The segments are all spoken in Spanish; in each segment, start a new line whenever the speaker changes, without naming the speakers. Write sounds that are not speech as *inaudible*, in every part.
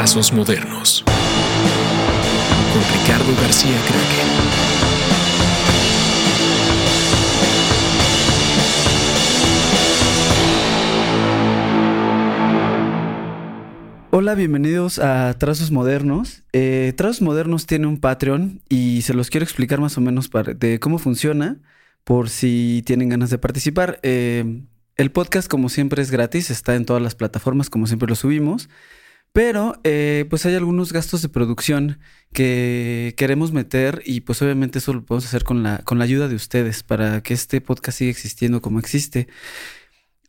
Trazos Modernos con Ricardo García Craque.
Hola, bienvenidos a Trazos Modernos. Eh, Trazos Modernos tiene un Patreon y se los quiero explicar más o menos de cómo funciona por si tienen ganas de participar. Eh, el podcast, como siempre, es gratis, está en todas las plataformas, como siempre lo subimos. Pero eh, pues hay algunos gastos de producción que queremos meter y pues obviamente eso lo podemos hacer con la, con la ayuda de ustedes para que este podcast siga existiendo como existe.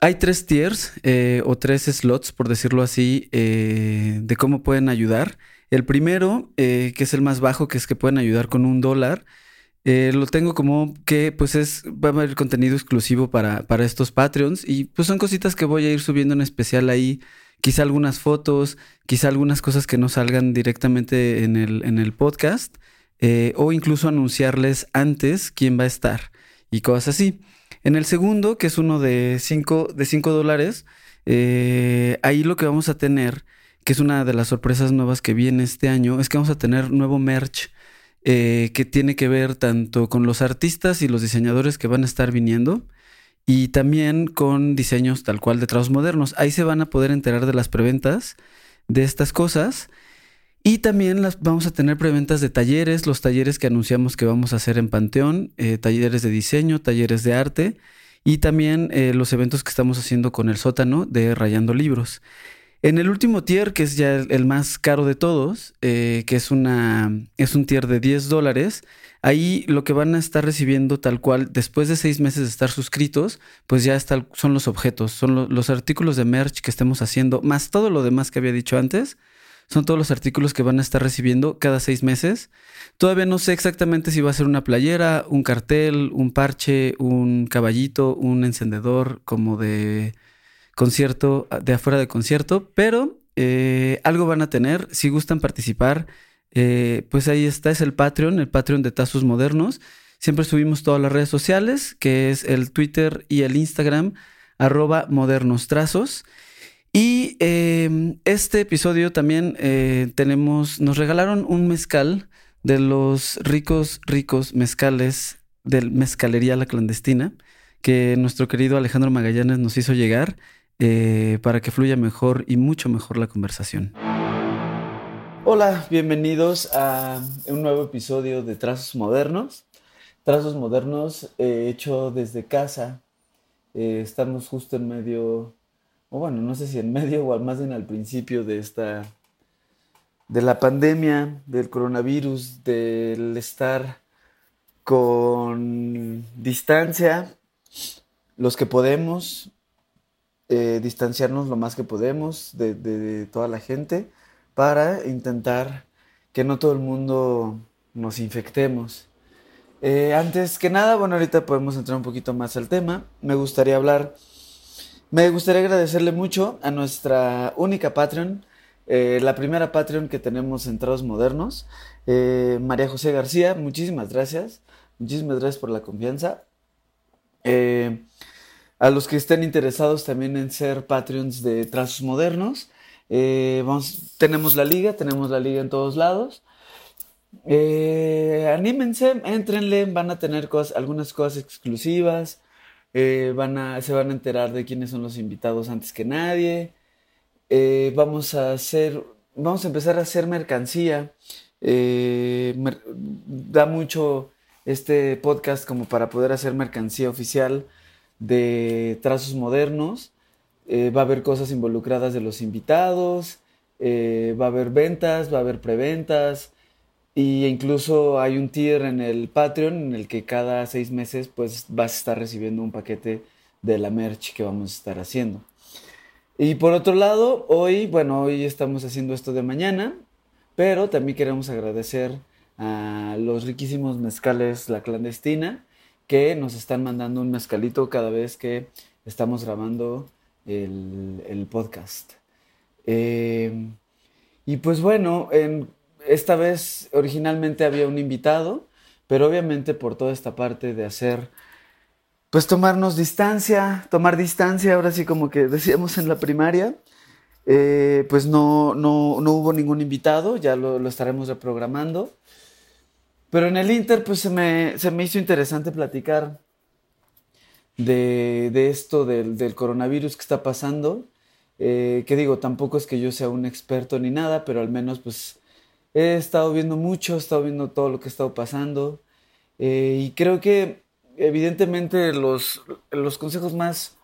Hay tres tiers eh, o tres slots, por decirlo así, eh, de cómo pueden ayudar. El primero, que es el más bajo, que es que pueden ayudar con un dólar. lo tengo como que pues es, va a haber contenido exclusivo para, para estos Patreons y pues son cositas que voy a ir subiendo en especial ahí. Quizá algunas fotos, quizá algunas cosas que no salgan directamente en el, en el podcast o incluso anunciarles antes quién va a estar y cosas así. En el segundo, que es uno de 5 de cinco dólares, eh, ahí lo que vamos a tener, que es una de las sorpresas nuevas que viene este año, es que vamos a tener nuevo merch eh, que tiene que ver tanto con los artistas y los diseñadores que van a estar viniendo y también con diseños tal cual de trabajos modernos. Ahí se van a poder enterar de las preventas de estas cosas. Y también las, vamos a tener preventas de talleres, los talleres que anunciamos que vamos a hacer en Panteón, eh, talleres de diseño, talleres de arte y también eh, los eventos que estamos haciendo con el sótano de Rayando Libros. En el último tier, que es ya el, más caro de todos, eh, que es, una, es un tier de 10 dólares, ahí lo que van a estar recibiendo tal cual, después de seis meses de estar suscritos, pues ya son los objetos, son los artículos de merch que estemos haciendo, más todo lo demás que había dicho antes son todos los artículos que van a estar recibiendo cada seis meses. Todavía no sé exactamente si va a ser una playera, un cartel, un parche, un caballito, un encendedor como de concierto, de afuera de concierto, pero eh, algo van a tener. Si gustan participar, eh, pues ahí está, es el Patreon, el Patreon de Tazos Modernos. Siempre subimos todas las redes sociales, que es el Twitter y el Instagram, arroba modernos trazos. Y em, este episodio también eh, tenemos, nos regalaron un mezcal de los ricos, ricos mezcales del Mezcalería La Clandestina, que nuestro querido Alejandro Magallanes nos hizo llegar eh, para que fluya mejor y mucho mejor la conversación. Hola, bienvenidos a un nuevo episodio de Trazos Modernos. Trazos Modernos eh, hecho desde casa. estamos justo en medio o bueno, no sé si en medio o más bien al principio de esta, de la pandemia, del coronavirus, del estar con distancia, los que podemos, eh, distanciarnos lo más que podemos de, toda la gente para intentar que no todo el mundo nos infectemos. Eh, antes que nada, bueno, ahorita podemos entrar un poquito más al tema. Me gustaría hablar me gustaría agradecerle mucho a nuestra única Patreon, eh, la primera Patreon que tenemos en Trados Modernos, eh, María José García. Muchísimas gracias. Muchísimas gracias por la confianza. A los que estén interesados también en ser Patreons de Trazos Modernos, vamos, tenemos la liga, tenemos la liga en todos lados. anímense, entrenle, van a tener algunas cosas exclusivas. Eh, van a, se van a enterar de quiénes son los invitados antes que nadie. Eh, vamos a hacer, vamos a empezar a hacer mercancía. Eh, da mucho este podcast como para poder hacer mercancía oficial de trazos modernos. Va a haber cosas involucradas de los invitados, va a haber ventas, va a haber preventas, y incluso hay un tier en el Patreon en el que cada seis meses pues vas a estar recibiendo un paquete de la merch que vamos a estar haciendo. Y por otro lado, hoy, bueno, hoy estamos haciendo esto de mañana, pero también queremos agradecer a los riquísimos mezcales La Clandestina que nos están mandando un mezcalito cada vez que estamos grabando el, podcast. Eh, y pues bueno, en esta vez originalmente había un invitado, pero obviamente por toda esta parte de hacer, pues tomarnos distancia, tomar distancia, ahora sí como que decíamos en la primaria, Eh, pues no, no, no, hubo ningún invitado, ya lo, lo, estaremos reprogramando. Pero en el Inter, pues se me, se me hizo interesante platicar de, de esto del, del, coronavirus que está pasando. Eh, que digo, tampoco es que yo sea un experto ni nada, pero al menos pues he estado viendo mucho, he estado viendo todo lo que ha estado pasando. Eh, y creo que evidentemente los, los consejos más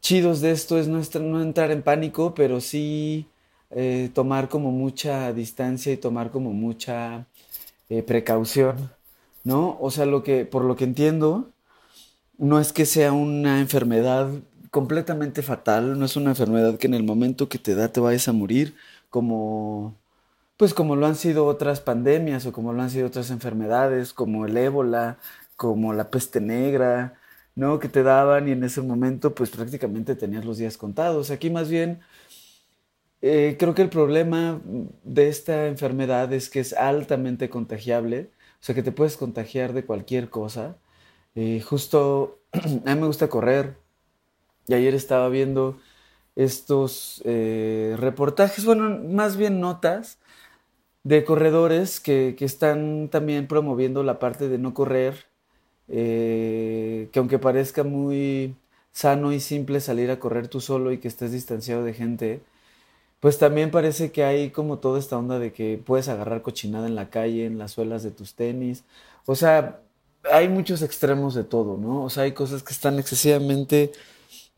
chidos de esto es no, no entrar en pánico, pero sí eh, tomar como mucha distancia y tomar como mucha precaución, ¿no? O sea, lo que, por lo que entiendo, no es que sea una enfermedad completamente fatal, no es una enfermedad que en el momento que te da te vayas a morir, como pues como lo han sido otras pandemias o como lo han sido otras enfermedades, como el ébola, como la peste negra, ¿no? Que te daban y en ese momento pues prácticamente tenías los días contados. Aquí más bien eh, creo que el problema de esta enfermedad es que es altamente contagiable, o sea que te puedes contagiar de cualquier cosa. Eh, justo *clears throat* a mí me gusta correr y ayer estaba viendo estos eh, reportajes, bueno, más bien notas de corredores que, que, están también promoviendo la parte de no correr, eh, que aunque parezca muy sano y simple salir a correr tú solo y que estés distanciado de gente, pues también parece que hay como toda esta onda de que puedes agarrar cochinada en la calle, en las suelas de tus tenis, o sea, hay muchos extremos de todo, ¿no? O sea, hay cosas que están excesivamente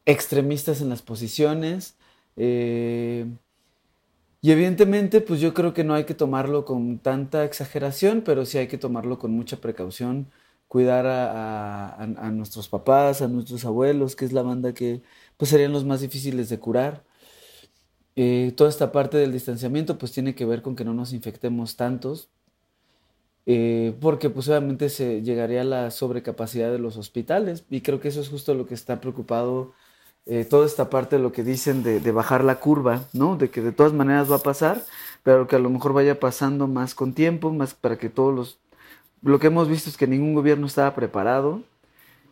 extremistas en las posiciones. Eh, y evidentemente, pues yo creo que no hay que tomarlo con tanta exageración, pero sí hay que tomarlo con mucha precaución, cuidar a, nuestros papás, a nuestros abuelos, que es la banda que pues serían los más difíciles de curar. Eh, toda esta parte del distanciamiento pues tiene que ver con que no nos infectemos tantos, eh, porque pues obviamente se llegaría a la sobrecapacidad de los hospitales y creo que eso es justo lo que está preocupado eh, toda esta parte de lo que dicen de, bajar la curva, ¿no? De que de todas maneras va a pasar, pero que a lo mejor vaya pasando más con tiempo, más para que todos los... Lo que hemos visto es que ningún gobierno estaba preparado,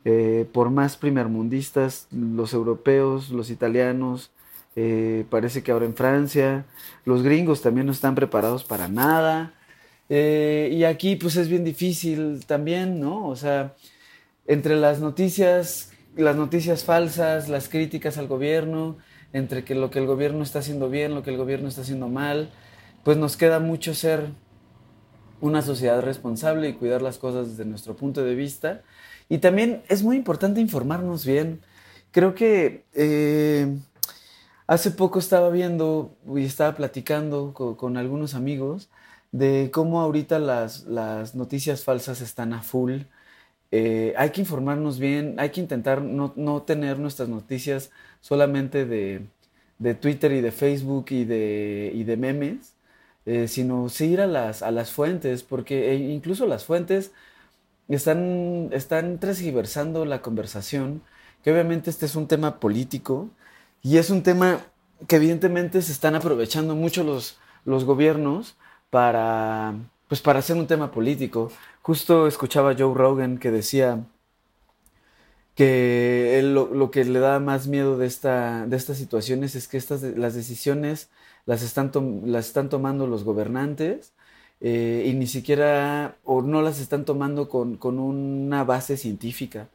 eh, por más primermundistas, los europeos, los italianos, eh, parece que ahora en Francia, los gringos también no están preparados para nada, eh, y aquí pues es bien difícil también, ¿no? O sea, entre las noticias las noticias falsas, las críticas al gobierno, entre que lo que el gobierno está haciendo bien, lo que el gobierno está haciendo mal, pues nos queda mucho ser una sociedad responsable y cuidar las cosas desde nuestro punto de vista. Y también es muy importante informarnos bien. Creo que eh, hace poco estaba viendo y estaba platicando con, con algunos amigos de cómo ahorita las, las noticias falsas están a full. Eh, hay que informarnos bien, hay que intentar no, no tener nuestras noticias solamente de, de, Twitter y de Facebook y de, y de memes, eh, sino seguir a las, a las fuentes, porque e incluso las fuentes están, están transgiversando la conversación, que obviamente este es un tema político y es un tema que evidentemente se están aprovechando mucho los, los gobiernos para, pues para hacer un tema político. Justo escuchaba a Joe Rogan que decía que él, lo, lo, que le da más miedo de, esta, de estas situaciones es que estas, las decisiones las están, las están tomando los gobernantes eh, y ni siquiera, o no las están tomando con, con, una base científica.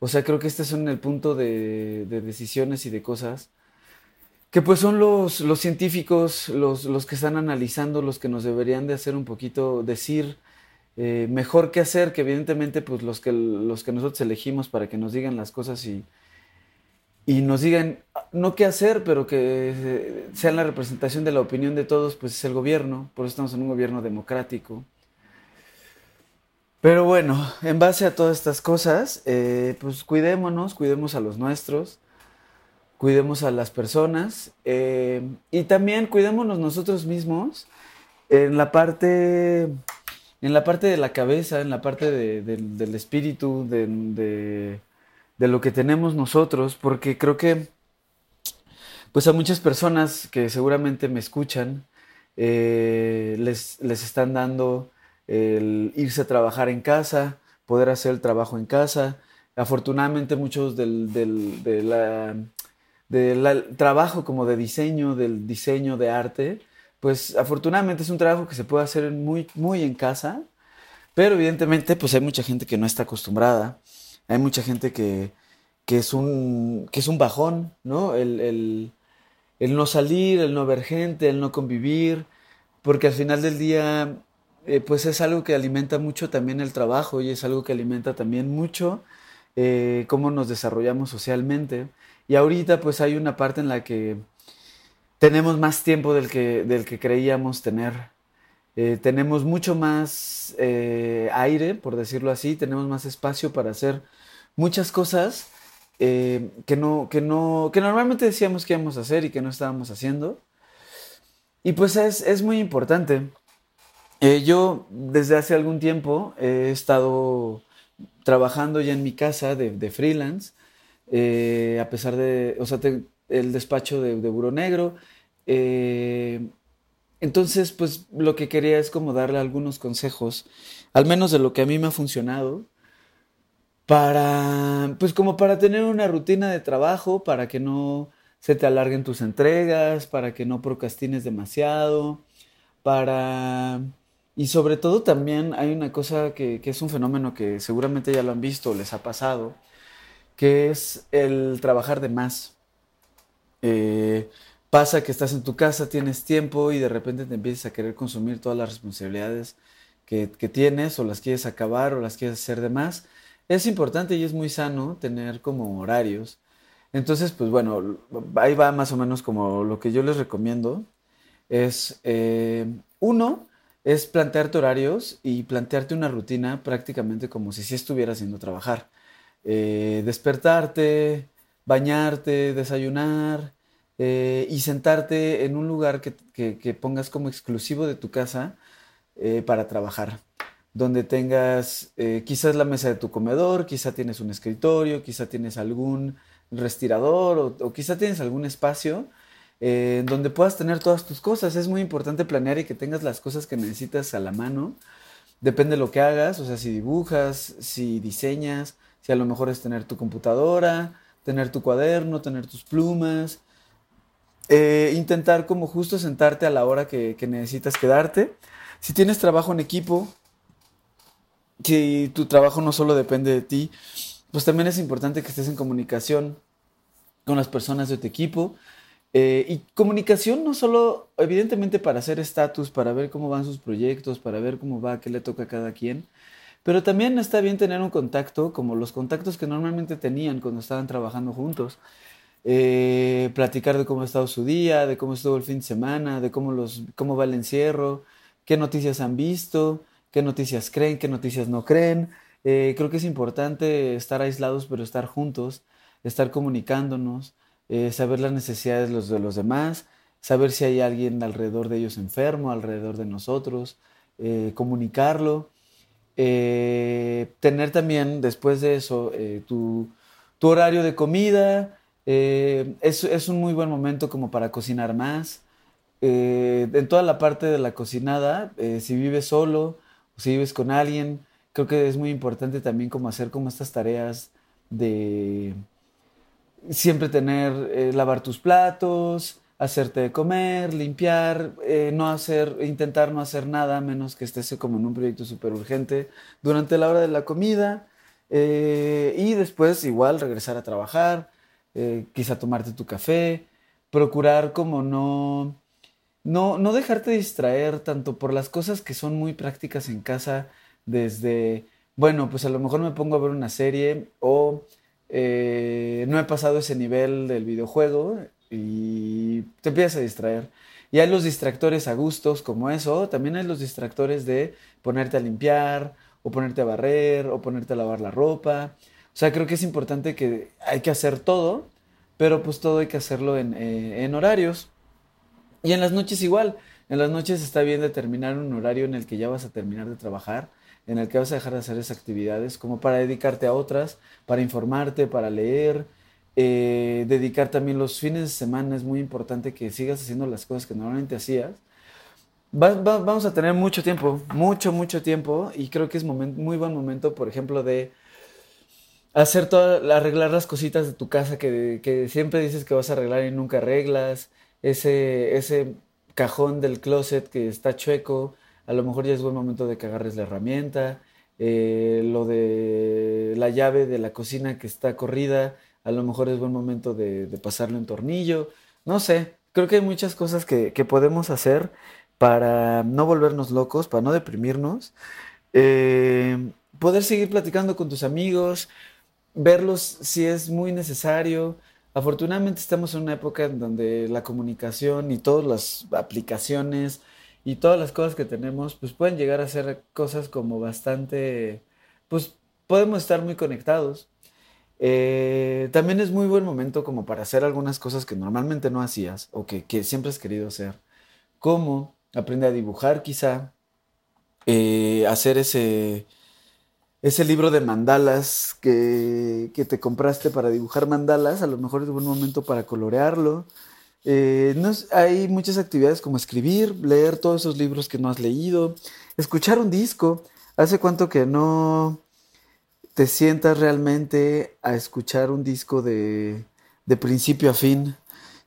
O sea, creo que este es el punto de, de decisiones y de cosas que pues son los, los científicos, los, los, que están analizando, los que nos deberían de hacer un poquito, decir eh, mejor qué hacer, que evidentemente pues los que, los que nosotros elegimos para que nos digan las cosas y, y nos digan, no qué hacer, pero que sean la representación de la opinión de todos, pues es el gobierno, por eso estamos en un gobierno democrático. Pero bueno, en base a todas estas cosas, eh, pues cuidémonos, cuidemos a los nuestros cuidemos a las personas eh, y también cuidémonos nosotros mismos en la parte en la parte de la cabeza, en la parte de, de, del espíritu, de, de, lo que tenemos nosotros, porque creo que pues a muchas personas que seguramente me escuchan eh, les, les están dando el irse a trabajar en casa, poder hacer el trabajo en casa. Afortunadamente muchos del, del, de la del trabajo como de diseño, del diseño de arte, pues afortunadamente es un trabajo que se puede hacer muy, muy en casa, pero evidentemente pues hay mucha gente que no está acostumbrada, hay mucha gente que, que, es, un, que es un bajón, ¿no? El, el, el no salir, el no ver gente, el no convivir, porque al final del día eh, pues es algo que alimenta mucho también el trabajo y es algo que alimenta también mucho eh, cómo nos desarrollamos socialmente. Y ahorita pues hay una parte en la que tenemos más tiempo del que, del que creíamos tener. Eh, tenemos mucho más aire, por decirlo así, tenemos más espacio para hacer muchas cosas que, no, que, no, que normalmente decíamos que íbamos a hacer y que no estábamos haciendo. Y pues es, es muy importante. Eh, yo desde hace algún tiempo he estado trabajando ya en mi casa de, freelance, eh, a pesar de, o sea, el despacho de, de Buro Negro. Eh, entonces, pues lo que quería es como darle algunos consejos, al menos de lo que a mí me ha funcionado, para, pues como para tener una rutina de trabajo, para que no se te alarguen tus entregas, para que no procrastines demasiado, para y sobre todo también hay una cosa que, es un fenómeno que seguramente ya lo han visto les ha pasado, que es el trabajar de más. Eh, pasa que estás en tu casa, tienes tiempo y de repente te empiezas a querer consumir todas las responsabilidades que, que, tienes o las quieres acabar o las quieres hacer de más. Es importante y es muy sano tener como horarios. Entonces, pues bueno, ahí va más o menos como lo que yo les recomiendo. Es, eh, uno, es plantearte horarios y plantearte una rutina prácticamente como si estuvieras haciendo trabajar. Eh, despertarte, bañarte, desayunar eh, y sentarte en un lugar que, pongas como exclusivo de tu casa eh, para trabajar. Donde tengas quizás la mesa de tu comedor, quizá tienes un escritorio, quizá tienes algún respirador o, o quizá tienes algún espacio en donde puedas tener todas tus cosas. Es muy importante planear y que tengas las cosas que necesitas a la mano. Depende de lo que hagas, o sea, si dibujas, si diseñas, si a lo mejor es tener tu computadora, tener tu cuaderno, tener tus plumas. Eh, intentar como justo sentarte a la hora que, que necesitas quedarte. Si tienes trabajo en equipo, si tu trabajo no solo depende de ti, pues también es importante que estés en comunicación con las personas de tu equipo, eh, y comunicación no solo, evidentemente, para hacer estatus, para ver cómo van sus proyectos, para ver cómo va, qué le toca a cada quien, pero también está bien tener un contacto, como los contactos que normalmente tenían cuando estaban trabajando juntos. Eh, platicar de cómo ha estado su día, de cómo estuvo el fin de semana, de cómo, los, cómo va el encierro, qué noticias han visto, qué noticias creen, qué noticias no creen. Eh, creo que es importante estar aislados, pero estar juntos, estar comunicándonos. Eh, saber las necesidades de los, de los demás, saber si hay alguien alrededor de ellos enfermo, alrededor de nosotros, eh, comunicarlo, eh, tener también después de eso tu, tu, horario de comida, es, es, un muy buen momento como para cocinar más. en toda la parte de la cocinada, si vives solo o si vives con alguien, creo que es muy importante también como hacer como estas tareas de siempre tener, eh, lavar tus platos, hacerte de comer, limpiar, eh, no hacer, intentar no hacer nada menos que estés como en un proyecto súper urgente durante la hora de la comida eh, y después igual regresar a trabajar, quizá tomarte tu café, procurar como no, no, no dejarte distraer tanto por las cosas que son muy prácticas en casa desde, bueno, pues a lo mejor me pongo a ver una serie o eh, no he pasado ese nivel del videojuego y te empiezas a distraer. Y hay los distractores a gustos como eso, también hay los distractores de ponerte a limpiar, o ponerte a barrer, o ponerte a lavar la ropa. O sea, creo que es importante que hay que hacer todo, pero pues todo hay que hacerlo en, eh, en horarios. Y en las noches igual, en las noches está bien determinar un horario en el que ya vas a terminar de trabajar en el que vas a dejar de hacer esas actividades como para dedicarte a otras, para informarte, para leer, eh, dedicar también los fines de semana, es muy importante que sigas haciendo las cosas que normalmente hacías. vamos a tener mucho tiempo, mucho, mucho tiempo y creo que es muy buen momento, por ejemplo, de hacer todo, arreglar las cositas de tu casa que, que, siempre dices que vas a arreglar y nunca arreglas, ese, ese cajón del closet que está chueco, a lo mejor ya es buen momento de que agarres la herramienta, eh, lo de la llave de la cocina que está corrida, a lo mejor es buen momento de, de pasarle un tornillo, no sé, creo que hay muchas cosas que, podemos hacer para no volvernos locos, para no deprimirnos. Eh, poder seguir platicando con tus amigos, verlos si es muy necesario. Afortunadamente estamos en una época en donde la comunicación y todas las aplicaciones y todas las cosas que tenemos pues pueden llegar a ser cosas como bastante, pues podemos estar muy conectados. Eh, también es muy buen momento como para hacer algunas cosas que normalmente no hacías o que, que siempre has querido hacer, como aprende a dibujar quizá, eh, hacer ese, ese libro de mandalas que, que, te compraste para dibujar mandalas, a lo mejor es buen momento para colorearlo. Eh, hay muchas actividades como escribir, leer todos esos libros que no has leído, escuchar un disco. ¿Hace cuánto que no te sientas realmente a escuchar un disco de, de principio a fin?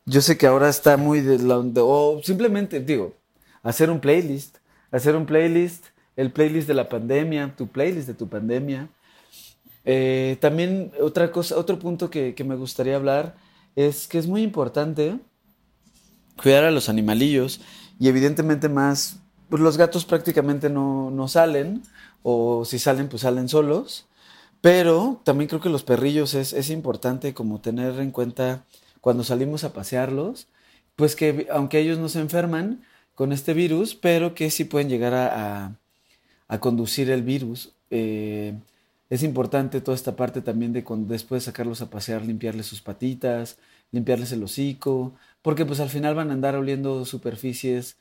Yo sé que ahora está muy de la... o simplemente, digo, hacer un playlist, hacer un playlist, el playlist de la pandemia, tu playlist de tu pandemia. Eh, también otra cosa, otro punto que, me gustaría hablar es que es muy importante cuidar a los animalillos y evidentemente más, pues los gatos prácticamente no, no salen o si salen pues salen solos, pero también creo que los perrillos es, es importante como tener en cuenta cuando salimos a pasearlos, pues que aunque ellos no se enferman, con este virus, pero que sí pueden llegar a, a, conducir el virus. Eh, es importante toda esta parte también de cuando después de sacarlos a pasear, limpiarles sus patitas, limpiarles el hocico, porque pues al final van a andar oliendo superficies,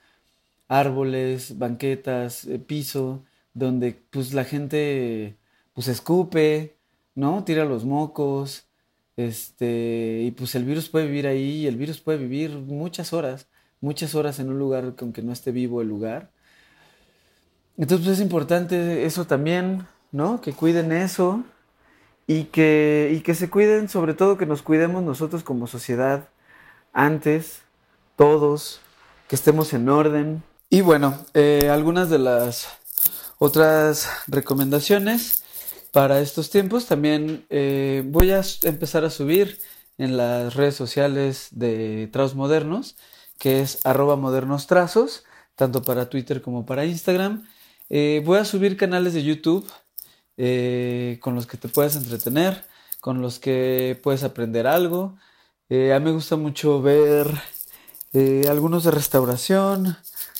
árboles, banquetas, eh, piso, donde pues la gente pues escupe, ¿no? Tira los mocos, este, y pues el virus puede vivir ahí, y el virus puede vivir muchas horas muchas horas en un lugar aunque no esté vivo el lugar. Entonces pues, es importante eso también, ¿no? Que cuiden eso y que, y que se cuiden, sobre todo que nos cuidemos nosotros como sociedad antes, todos, que estemos en orden. Y bueno, eh, algunas de las otras recomendaciones para estos tiempos también eh, voy a empezar a subir en las redes sociales de Traos Modernos que es arroba modernos trazos, tanto para Twitter como para Instagram. Eh, voy a subir canales de YouTube con los que te puedes entretener, con los que puedes aprender algo. Eh, a mí me gusta mucho ver algunos de restauración,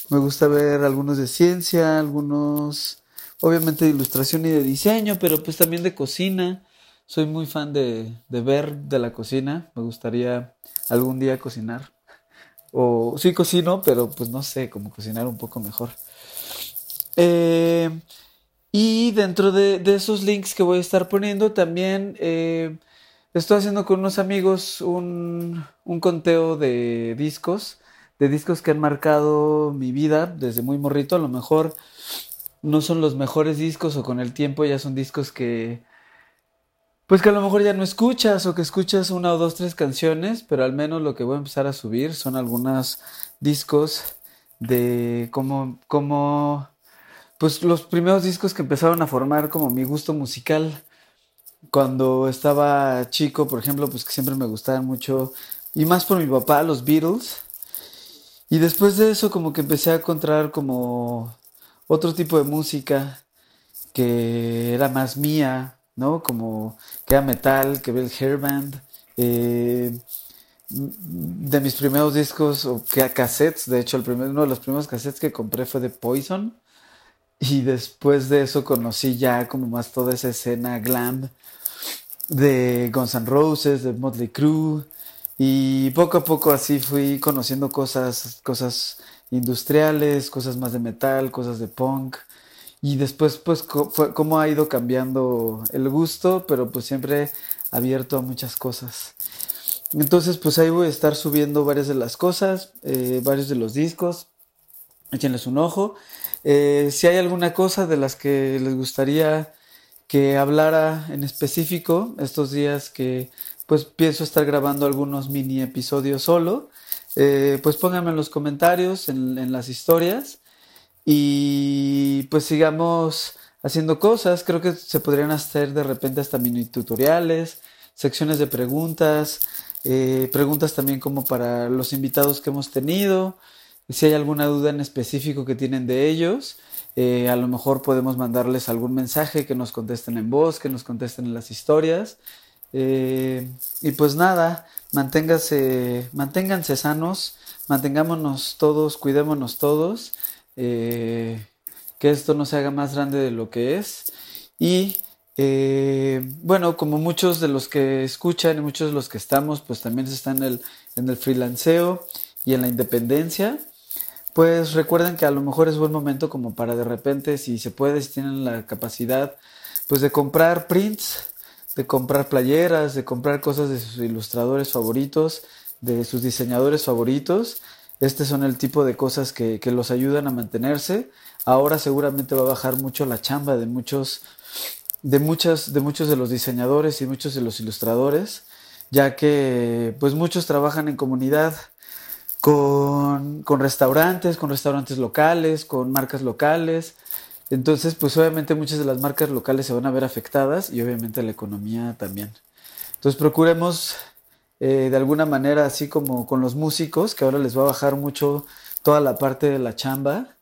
me gusta ver algunos de ciencia, algunos obviamente de ilustración y de diseño, pero pues también de cocina. Soy muy fan de, de ver de la cocina, me gustaría algún día cocinar. O sí cocino, pero pues no sé, cómo cocinar un poco mejor. Eh, y dentro de, esos links que voy a estar poniendo, también eh, estoy haciendo con unos amigos un, conteo de discos, de discos que han marcado mi vida desde muy morrito. A lo mejor no son los mejores discos o con el tiempo ya son discos que pues que a lo mejor ya no escuchas o que escuchas una o dos, tres canciones, pero al menos lo que voy a empezar a subir son algunos discos de como, como, pues los primeros discos que empezaron a formar como mi gusto musical. Cuando estaba chico, por ejemplo, pues que siempre me gustaban mucho, y más por mi papá, los Beatles. Y después de eso como que empecé a encontrar como otro tipo de música que era más mía, ¿no? Como que era metal, que ve el hairband. Eh, de mis primeros discos, o que cassettes, de hecho, el primer, uno de los primeros cassettes que compré fue de Poison. Y después de eso conocí ya como más toda esa escena glam de Guns N' Roses, de Motley Crue. Y poco a poco así fui conociendo cosas, cosas industriales, cosas más de metal, cosas de punk. Y después, pues, cómo ha ido cambiando el gusto, pero pues siempre abierto a muchas cosas. Entonces, pues ahí voy a estar subiendo varias de las cosas, eh, varios de los discos. Échenles un ojo. Eh, si hay alguna cosa de las que les gustaría que hablara en específico estos días que pues pienso estar grabando algunos mini episodios solo. Eh, pues pónganme en los comentarios, en, las historias y pues sigamos haciendo cosas. Creo que se podrían hacer de repente hasta mini tutoriales, secciones de preguntas, eh, preguntas también como para los invitados que hemos tenido. Si hay alguna duda en específico que tienen de ellos, eh, a lo mejor podemos mandarles algún mensaje que nos contesten en voz, que nos contesten en las historias. Eh, y pues nada, manténgase, manténganse sanos, mantengámonos todos, cuidémonos todos, eh, que esto no se haga más grande de lo que es. Y bueno, como muchos de los que escuchan y muchos de los que estamos, pues también están en el, en el freelanceo y en la independencia pues recuerden que a lo mejor es buen momento como para de repente, si se puede, si tienen la capacidad, pues de comprar prints, de comprar playeras, de comprar cosas de sus ilustradores favoritos, de sus diseñadores favoritos. Este son el tipo de cosas que, que los ayudan a mantenerse. Ahora seguramente va a bajar mucho la chamba de muchos, de muchas, de muchos de los diseñadores y muchos de los ilustradores, ya que pues muchos trabajan en comunidad con, con restaurantes, con restaurantes locales, con marcas locales. Entonces, pues obviamente muchas de las marcas locales se van a ver afectadas y obviamente la economía también. Entonces procuremos eh, de alguna manera, así como con los músicos, que ahora les va a bajar mucho toda la parte de la chamba,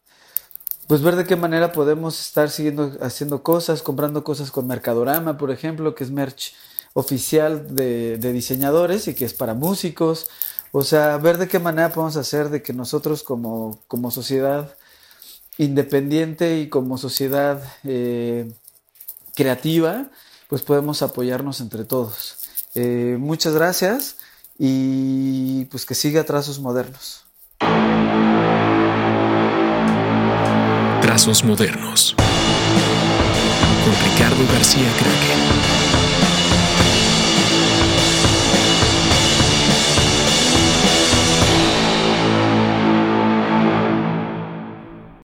pues ver de qué manera podemos estar siguiendo haciendo cosas, comprando cosas con Mercadorama, por ejemplo, que es merch oficial de, diseñadores y que es para músicos, o sea, ver de qué manera podemos hacer de que nosotros como, sociedad independiente y como sociedad eh, creativa, pues podemos apoyarnos entre todos. Eh, muchas gracias y pues que siga Trazos Modernos.
Trazos Modernos con Ricardo García Kraken.